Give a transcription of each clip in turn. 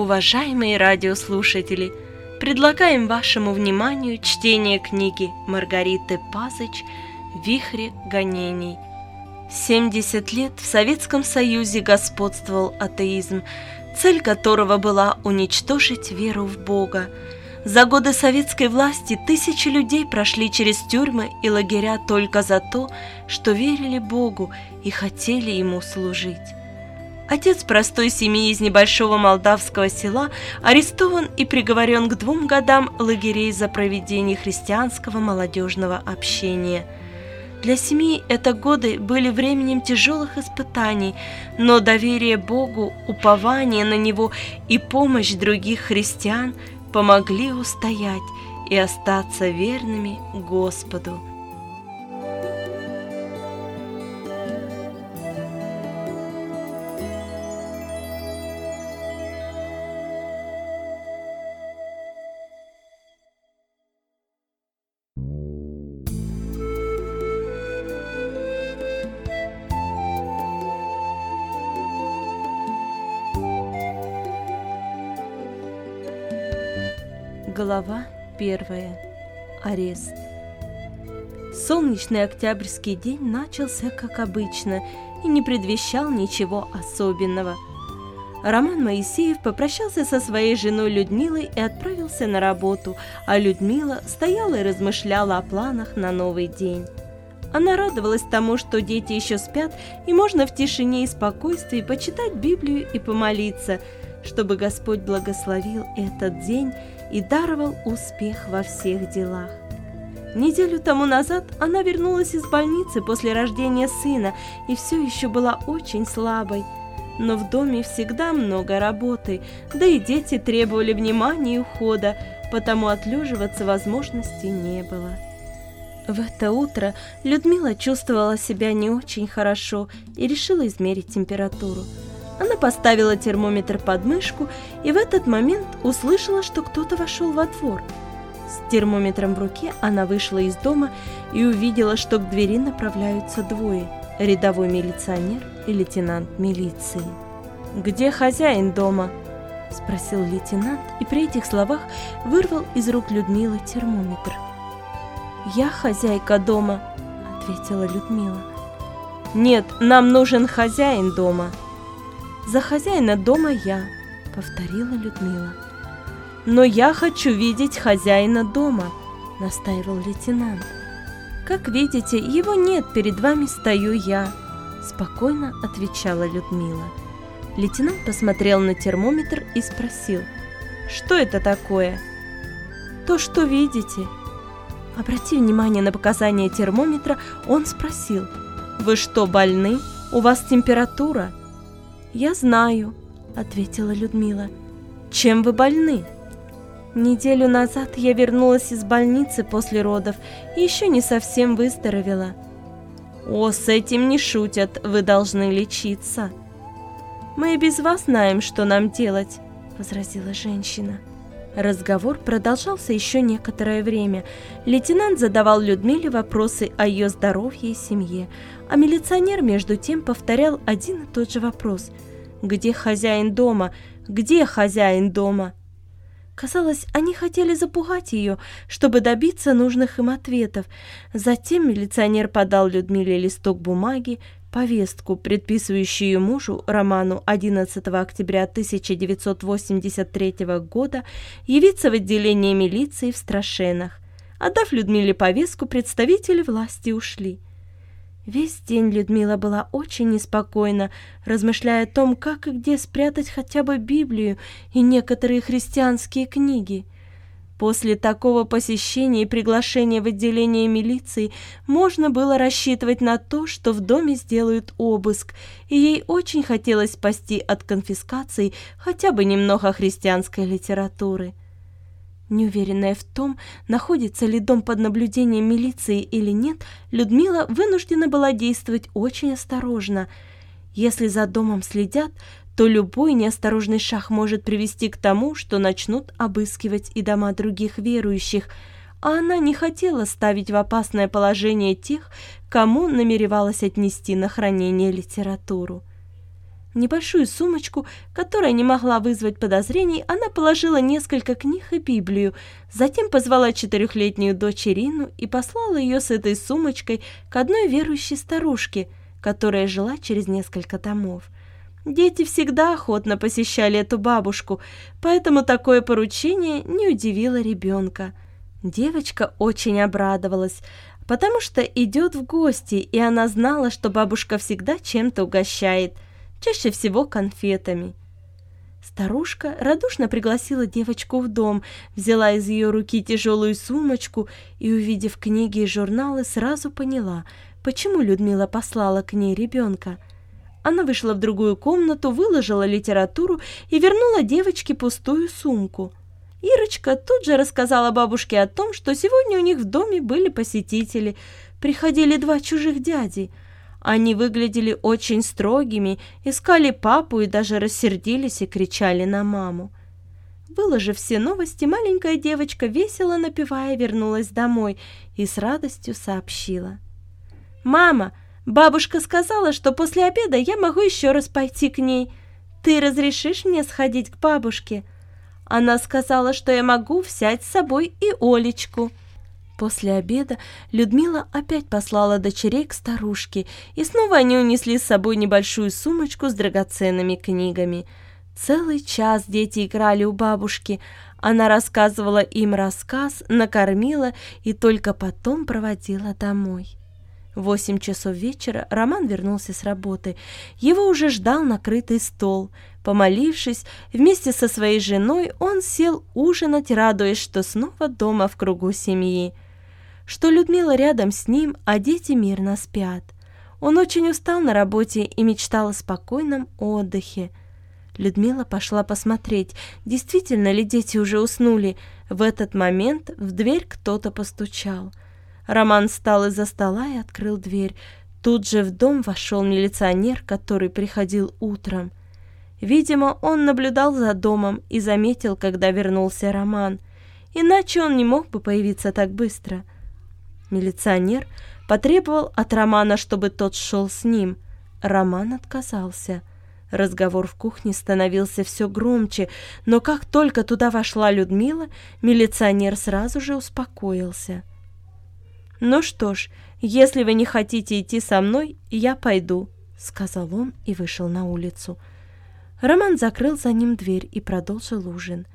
Уважаемые радиослушатели, предлагаем вашему вниманию чтение книги Маргариты Пазыч «Вихре гонений». 70 лет в Советском Союзе господствовал атеизм, цель которого была уничтожить веру в Бога. За годы советской власти тысячи людей прошли через тюрьмы и лагеря только за то, что верили Богу и хотели Ему служить. Отец простой семьи из небольшого молдавского села арестован и приговорен к двум годам лагерей за проведение христианского молодежного общения. Для семьи это годы были временем тяжелых испытаний, но доверие Богу, упование на Него и помощь других христиан помогли устоять и остаться верными Господу – Глава первая. Арест. Солнечный октябрьский день начался как обычно и не предвещал ничего особенного. Роман Моисеев попрощался со своей женой Людмилой и отправился на работу, а Людмила стояла и размышляла о планах на новый день. Она радовалась тому, что дети еще спят, и можно в тишине и спокойствии почитать Библию и помолиться, чтобы Господь благословил этот день и даровал успех во всех делах. Неделю тому назад она вернулась из больницы после рождения сына и все еще была очень слабой. Но в доме всегда много работы, да и дети требовали внимания и ухода, потому отлеживаться возможности не было. В это утро Людмила чувствовала себя не очень хорошо и решила измерить температуру. Она поставила термометр под мышку и в этот момент услышала, что кто-то вошел во двор. С термометром в руке она вышла из дома и увидела, что к двери направляются двое – рядовой милиционер и лейтенант милиции. «Где хозяин дома?» – спросил лейтенант и при этих словах вырвал из рук Людмилы термометр. «Я хозяйка дома», – ответила Людмила. «Нет, нам нужен хозяин дома», за хозяина дома я, повторила Людмила. Но я хочу видеть хозяина дома, настаивал лейтенант. Как видите, его нет, перед вами стою я, спокойно отвечала Людмила. Лейтенант посмотрел на термометр и спросил, что это такое? То, что видите. Обратив внимание на показания термометра, он спросил, вы что, больны? У вас температура? «Я знаю», — ответила Людмила. «Чем вы больны?» «Неделю назад я вернулась из больницы после родов и еще не совсем выздоровела». «О, с этим не шутят, вы должны лечиться». «Мы и без вас знаем, что нам делать», — возразила женщина. Разговор продолжался еще некоторое время. Лейтенант задавал Людмиле вопросы о ее здоровье и семье, а милиционер между тем повторял один и тот же вопрос. «Где хозяин дома? Где хозяин дома?» Казалось, они хотели запугать ее, чтобы добиться нужных им ответов. Затем милиционер подал Людмиле листок бумаги, повестку, предписывающую мужу Роману 11 октября 1983 года явиться в отделение милиции в Страшенах. Отдав Людмиле повестку, представители власти ушли. Весь день Людмила была очень неспокойна, размышляя о том, как и где спрятать хотя бы Библию и некоторые христианские книги. После такого посещения и приглашения в отделение милиции можно было рассчитывать на то, что в доме сделают обыск, и ей очень хотелось спасти от конфискации хотя бы немного христианской литературы. Неуверенная в том, находится ли дом под наблюдением милиции или нет, Людмила вынуждена была действовать очень осторожно. Если за домом следят, то любой неосторожный шаг может привести к тому, что начнут обыскивать и дома других верующих, а она не хотела ставить в опасное положение тех, кому намеревалась отнести на хранение литературу. Небольшую сумочку, которая не могла вызвать подозрений, она положила несколько книг и Библию, затем позвала четырехлетнюю дочь Ирину и послала ее с этой сумочкой к одной верующей старушке, которая жила через несколько домов. Дети всегда охотно посещали эту бабушку, поэтому такое поручение не удивило ребенка. Девочка очень обрадовалась, потому что идет в гости, и она знала, что бабушка всегда чем-то угощает – чаще всего конфетами. Старушка радушно пригласила девочку в дом, взяла из ее руки тяжелую сумочку и, увидев книги и журналы, сразу поняла, почему Людмила послала к ней ребенка. Она вышла в другую комнату, выложила литературу и вернула девочке пустую сумку. Ирочка тут же рассказала бабушке о том, что сегодня у них в доме были посетители. Приходили два чужих дяди – они выглядели очень строгими, искали папу и даже рассердились и кричали на маму. Выложив все новости, маленькая девочка, весело напевая, вернулась домой и с радостью сообщила. «Мама, бабушка сказала, что после обеда я могу еще раз пойти к ней. Ты разрешишь мне сходить к бабушке?» Она сказала, что я могу взять с собой и Олечку. После обеда Людмила опять послала дочерей к старушке, и снова они унесли с собой небольшую сумочку с драгоценными книгами. Целый час дети играли у бабушки. Она рассказывала им рассказ, накормила и только потом проводила домой. В восемь часов вечера Роман вернулся с работы. Его уже ждал накрытый стол. Помолившись, вместе со своей женой он сел ужинать, радуясь, что снова дома в кругу семьи что Людмила рядом с ним, а дети мирно спят. Он очень устал на работе и мечтал о спокойном отдыхе. Людмила пошла посмотреть, действительно ли дети уже уснули. В этот момент в дверь кто-то постучал. Роман встал из-за стола и открыл дверь. Тут же в дом вошел милиционер, который приходил утром. Видимо, он наблюдал за домом и заметил, когда вернулся Роман. Иначе он не мог бы появиться так быстро. Милиционер потребовал от Романа, чтобы тот шел с ним. Роман отказался. Разговор в кухне становился все громче, но как только туда вошла Людмила, милиционер сразу же успокоился. «Ну что ж, если вы не хотите идти со мной, я пойду», — сказал он и вышел на улицу. Роман закрыл за ним дверь и продолжил ужин.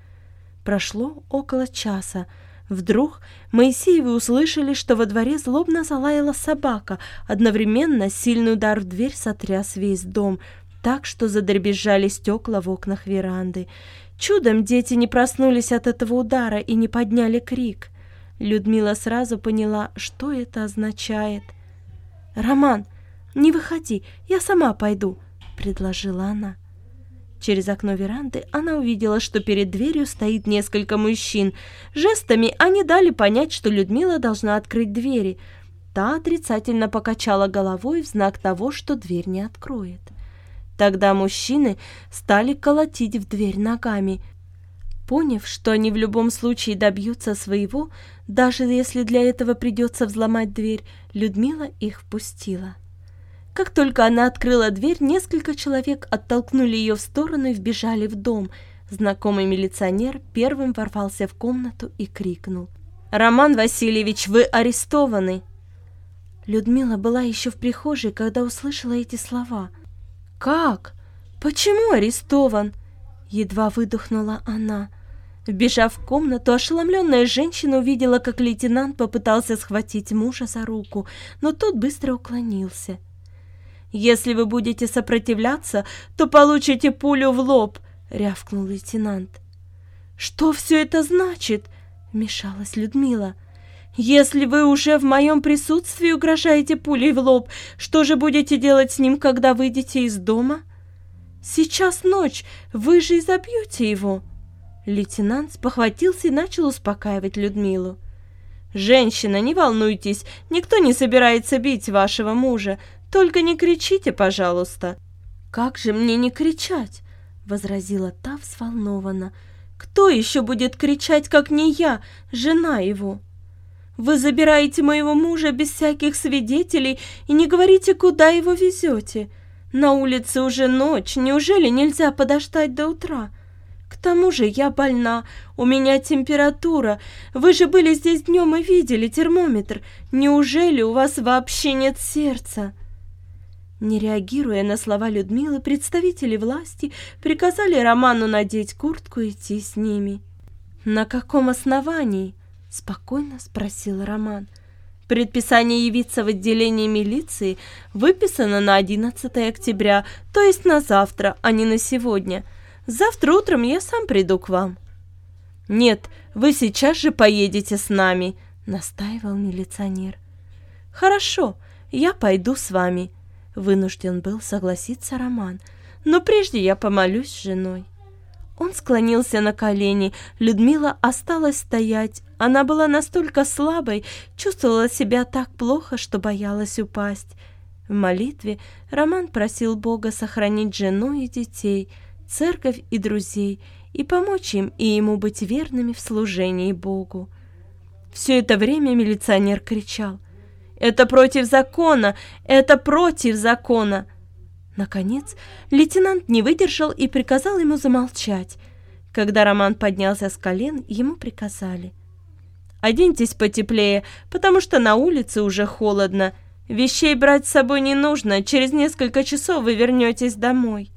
Прошло около часа, Вдруг Моисеевы услышали, что во дворе злобно залаяла собака. Одновременно сильный удар в дверь сотряс весь дом, так что задребезжали стекла в окнах веранды. Чудом дети не проснулись от этого удара и не подняли крик. Людмила сразу поняла, что это означает. «Роман, не выходи, я сама пойду», — предложила она. Через окно веранды она увидела, что перед дверью стоит несколько мужчин. Жестами они дали понять, что Людмила должна открыть двери. Та отрицательно покачала головой в знак того, что дверь не откроет. Тогда мужчины стали колотить в дверь ногами. Поняв, что они в любом случае добьются своего, даже если для этого придется взломать дверь, Людмила их впустила. Как только она открыла дверь, несколько человек оттолкнули ее в сторону и вбежали в дом. Знакомый милиционер первым ворвался в комнату и крикнул. «Роман Васильевич, вы арестованы!» Людмила была еще в прихожей, когда услышала эти слова. «Как? Почему арестован?» Едва выдохнула она. Вбежав в комнату, ошеломленная женщина увидела, как лейтенант попытался схватить мужа за руку, но тот быстро уклонился. «Если вы будете сопротивляться, то получите пулю в лоб», — рявкнул лейтенант. «Что все это значит?» — вмешалась Людмила. «Если вы уже в моем присутствии угрожаете пулей в лоб, что же будете делать с ним, когда выйдете из дома?» «Сейчас ночь, вы же изобьете его!» Лейтенант спохватился и начал успокаивать Людмилу. «Женщина, не волнуйтесь, никто не собирается бить вашего мужа. Только не кричите, пожалуйста!» «Как же мне не кричать?» — возразила та взволнованно. «Кто еще будет кричать, как не я, жена его?» «Вы забираете моего мужа без всяких свидетелей и не говорите, куда его везете. На улице уже ночь, неужели нельзя подождать до утра? К тому же я больна, у меня температура. Вы же были здесь днем и видели термометр. Неужели у вас вообще нет сердца?» Не реагируя на слова Людмилы, представители власти приказали Роману надеть куртку и идти с ними. «На каком основании?» – спокойно спросил Роман. Предписание явиться в отделение милиции выписано на 11 октября, то есть на завтра, а не на сегодня. Завтра утром я сам приду к вам». «Нет, вы сейчас же поедете с нами», — настаивал милиционер. «Хорошо, я пойду с вами», — вынужден был согласиться Роман. «Но прежде я помолюсь с женой». Он склонился на колени, Людмила осталась стоять. Она была настолько слабой, чувствовала себя так плохо, что боялась упасть. В молитве Роман просил Бога сохранить жену и детей, церковь и друзей, и помочь им и ему быть верными в служении Богу. Все это время милиционер кричал. «Это против закона! Это против закона!» Наконец, лейтенант не выдержал и приказал ему замолчать. Когда Роман поднялся с колен, ему приказали. «Оденьтесь потеплее, потому что на улице уже холодно. Вещей брать с собой не нужно, через несколько часов вы вернетесь домой».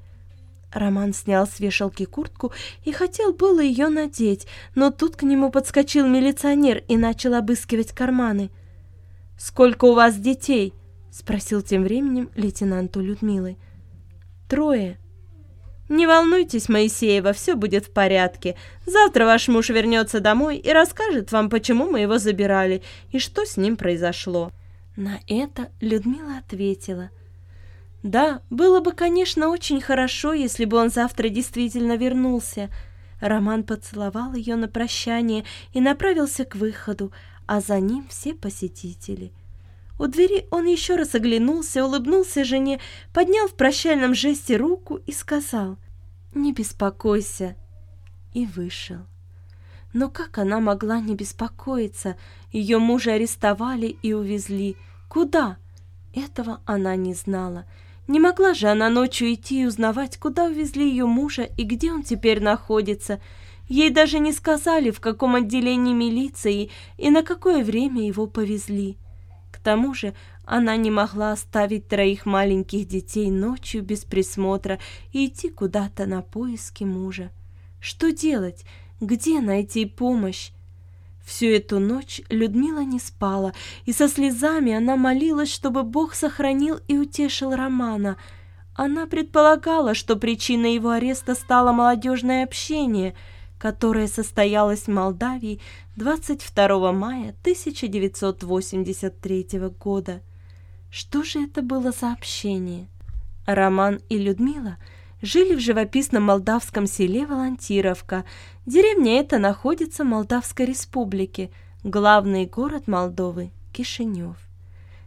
Роман снял с вешалки куртку и хотел было ее надеть, но тут к нему подскочил милиционер и начал обыскивать карманы. «Сколько у вас детей?» — спросил тем временем лейтенанту Людмилы. Трое. Не волнуйтесь, Моисеева, все будет в порядке. Завтра ваш муж вернется домой и расскажет вам, почему мы его забирали и что с ним произошло. На это Людмила ответила. Да, было бы, конечно, очень хорошо, если бы он завтра действительно вернулся. Роман поцеловал ее на прощание и направился к выходу, а за ним все посетители. У двери он еще раз оглянулся, улыбнулся жене, поднял в прощальном жесте руку и сказал «Не беспокойся» и вышел. Но как она могла не беспокоиться? Ее мужа арестовали и увезли. Куда? Этого она не знала. Не могла же она ночью идти и узнавать, куда увезли ее мужа и где он теперь находится. Ей даже не сказали, в каком отделении милиции и на какое время его повезли. К тому же она не могла оставить троих маленьких детей ночью без присмотра и идти куда-то на поиски мужа. Что делать? Где найти помощь? Всю эту ночь Людмила не спала, и со слезами она молилась, чтобы Бог сохранил и утешил Романа. Она предполагала, что причиной его ареста стало молодежное общение — которое состоялось в Молдавии 22 мая 1983 года. Что же это было за общение? Роман и Людмила жили в живописном молдавском селе Волонтировка. Деревня эта находится в Молдавской республике, главный город Молдовы – Кишинев.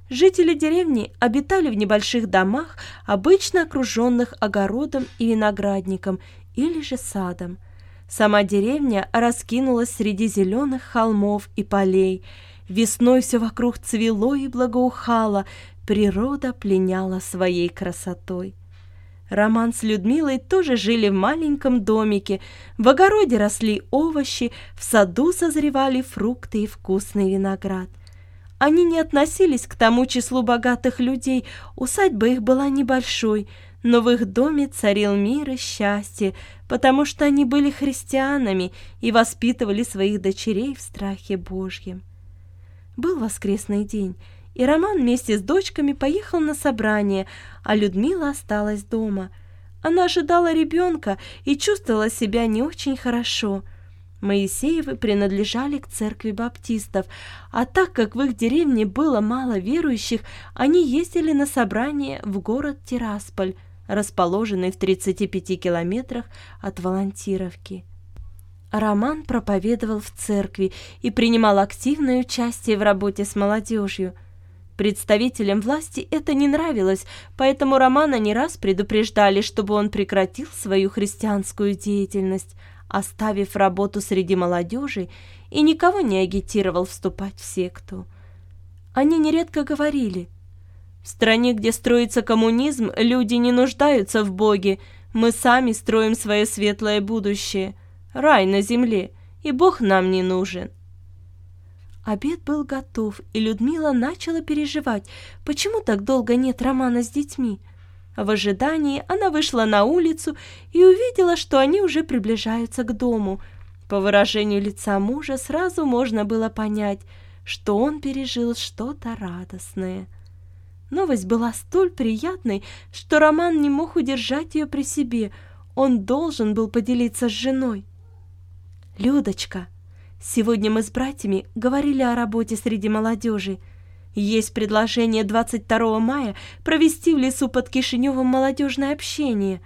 Жители деревни обитали в небольших домах, обычно окруженных огородом и виноградником или же садом – Сама деревня раскинулась среди зеленых холмов и полей. Весной все вокруг цвело и благоухало, природа пленяла своей красотой. Роман с Людмилой тоже жили в маленьком домике, в огороде росли овощи, в саду созревали фрукты и вкусный виноград. Они не относились к тому числу богатых людей, усадьба их была небольшой – но в их доме царил мир и счастье, потому что они были христианами и воспитывали своих дочерей в страхе Божьем. Был воскресный день, и Роман вместе с дочками поехал на собрание, а Людмила осталась дома. Она ожидала ребенка и чувствовала себя не очень хорошо. Моисеевы принадлежали к церкви баптистов, а так как в их деревне было мало верующих, они ездили на собрание в город Тирасполь, расположенный в 35 километрах от Волонтировки. Роман проповедовал в церкви и принимал активное участие в работе с молодежью. Представителям власти это не нравилось, поэтому Романа не раз предупреждали, чтобы он прекратил свою христианскую деятельность, оставив работу среди молодежи и никого не агитировал вступать в секту. Они нередко говорили – В стране, где строится коммунизм, люди не нуждаются в Боге. Мы сами строим свое светлое будущее. Рай на земле, и Бог нам не нужен. Обед был готов, и Людмила начала переживать, почему так долго нет романа с детьми. В ожидании она вышла на улицу и увидела, что они уже приближаются к дому. По выражению лица мужа сразу можно было понять, что он пережил что-то радостное. Новость была столь приятной, что Роман не мог удержать ее при себе. Он должен был поделиться с женой. «Людочка, сегодня мы с братьями говорили о работе среди молодежи. Есть предложение 22 мая провести в лесу под Кишиневым молодежное общение.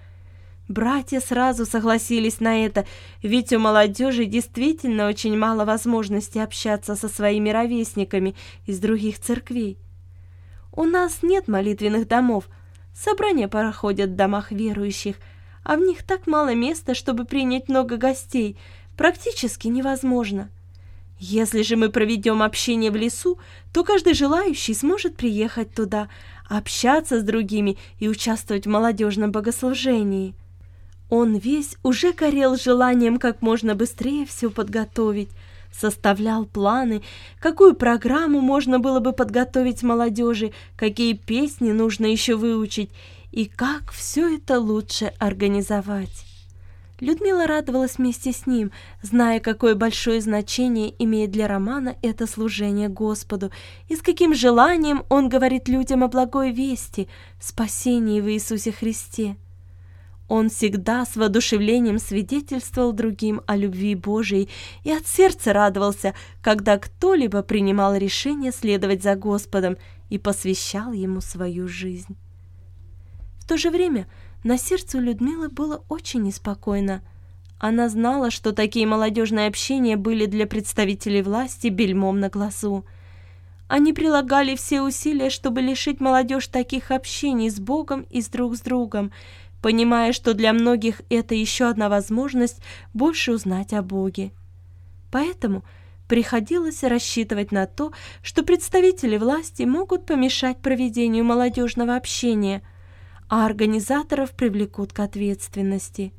Братья сразу согласились на это, ведь у молодежи действительно очень мало возможностей общаться со своими ровесниками из других церквей. У нас нет молитвенных домов, собрания проходят в домах верующих, а в них так мало места, чтобы принять много гостей, практически невозможно. Если же мы проведем общение в лесу, то каждый желающий сможет приехать туда, общаться с другими и участвовать в молодежном богослужении. Он весь уже горел желанием как можно быстрее все подготовить, составлял планы, какую программу можно было бы подготовить молодежи, какие песни нужно еще выучить и как все это лучше организовать. Людмила радовалась вместе с ним, зная, какое большое значение имеет для Романа это служение Господу, и с каким желанием он говорит людям о благой вести, спасении в Иисусе Христе. Он всегда с воодушевлением свидетельствовал другим о любви Божией и от сердца радовался, когда кто-либо принимал решение следовать за Господом и посвящал ему свою жизнь. В то же время на сердце у Людмилы было очень неспокойно. Она знала, что такие молодежные общения были для представителей власти бельмом на глазу. Они прилагали все усилия, чтобы лишить молодежь таких общений с Богом и с друг с другом, понимая, что для многих это еще одна возможность больше узнать о Боге. Поэтому приходилось рассчитывать на то, что представители власти могут помешать проведению молодежного общения – а организаторов привлекут к ответственности.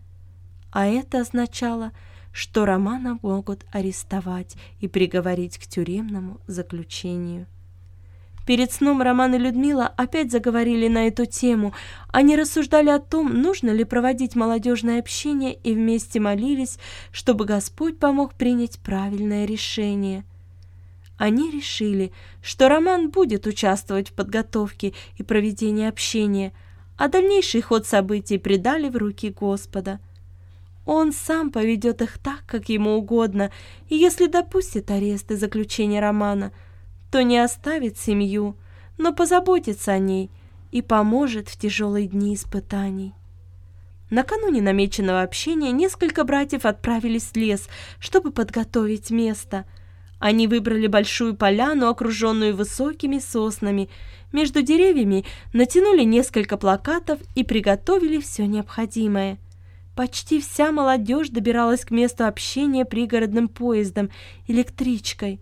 А это означало, что Романа могут арестовать и приговорить к тюремному заключению. Перед сном Роман и Людмила опять заговорили на эту тему. Они рассуждали о том, нужно ли проводить молодежное общение, и вместе молились, чтобы Господь помог принять правильное решение. Они решили, что Роман будет участвовать в подготовке и проведении общения – а дальнейший ход событий предали в руки Господа. Он сам поведет их так, как ему угодно, и если допустит арест и заключение романа, то не оставит семью, но позаботится о ней и поможет в тяжелые дни испытаний. Накануне намеченного общения несколько братьев отправились в лес, чтобы подготовить место. Они выбрали большую поляну, окруженную высокими соснами, между деревьями натянули несколько плакатов и приготовили все необходимое. Почти вся молодежь добиралась к месту общения пригородным поездом, электричкой.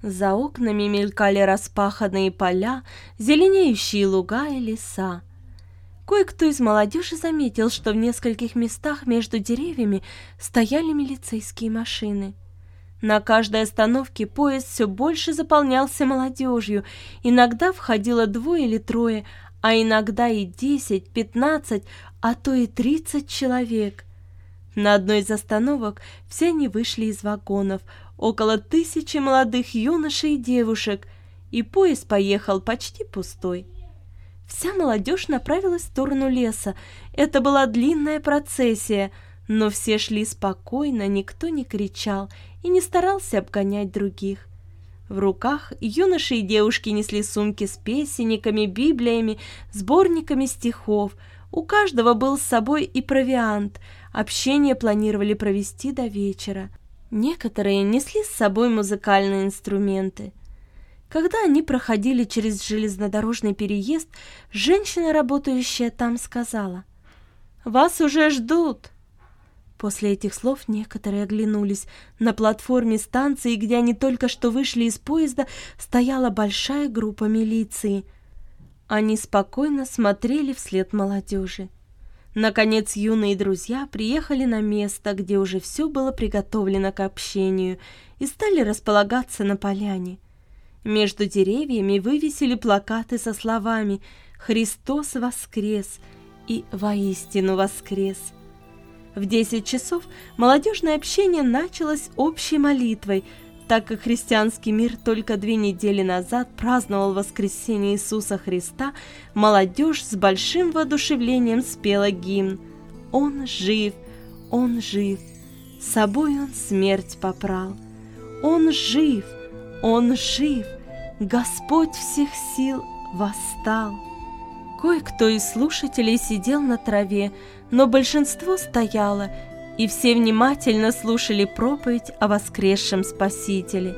За окнами мелькали распаханные поля, зеленеющие луга и леса. Кое-кто из молодежи заметил, что в нескольких местах между деревьями стояли милицейские машины. На каждой остановке поезд все больше заполнялся молодежью. Иногда входило двое или трое, а иногда и десять, пятнадцать, а то и тридцать человек. На одной из остановок все они вышли из вагонов, около тысячи молодых юношей и девушек, и поезд поехал почти пустой. Вся молодежь направилась в сторону леса. Это была длинная процессия — но все шли спокойно, никто не кричал и не старался обгонять других. В руках юноши и девушки несли сумки с песенниками, библиями, сборниками стихов. У каждого был с собой и провиант. Общение планировали провести до вечера. Некоторые несли с собой музыкальные инструменты. Когда они проходили через железнодорожный переезд, женщина, работающая там, сказала, «Вас уже ждут!» После этих слов некоторые оглянулись. На платформе станции, где они только что вышли из поезда, стояла большая группа милиции. Они спокойно смотрели вслед молодежи. Наконец юные друзья приехали на место, где уже все было приготовлено к общению, и стали располагаться на поляне. Между деревьями вывесили плакаты со словами «Христос воскрес!» и «Воистину воскрес!». В 10 часов молодежное общение началось общей молитвой – так как христианский мир только две недели назад праздновал воскресение Иисуса Христа, молодежь с большим воодушевлением спела гимн «Он жив, Он жив, с собой Он смерть попрал, Он жив, Он жив, Господь всех сил восстал». Кое-кто из слушателей сидел на траве, но большинство стояло – и все внимательно слушали проповедь о воскресшем Спасителе.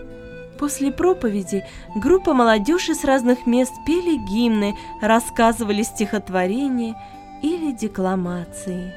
После проповеди группа молодежи с разных мест пели гимны, рассказывали стихотворения или декламации.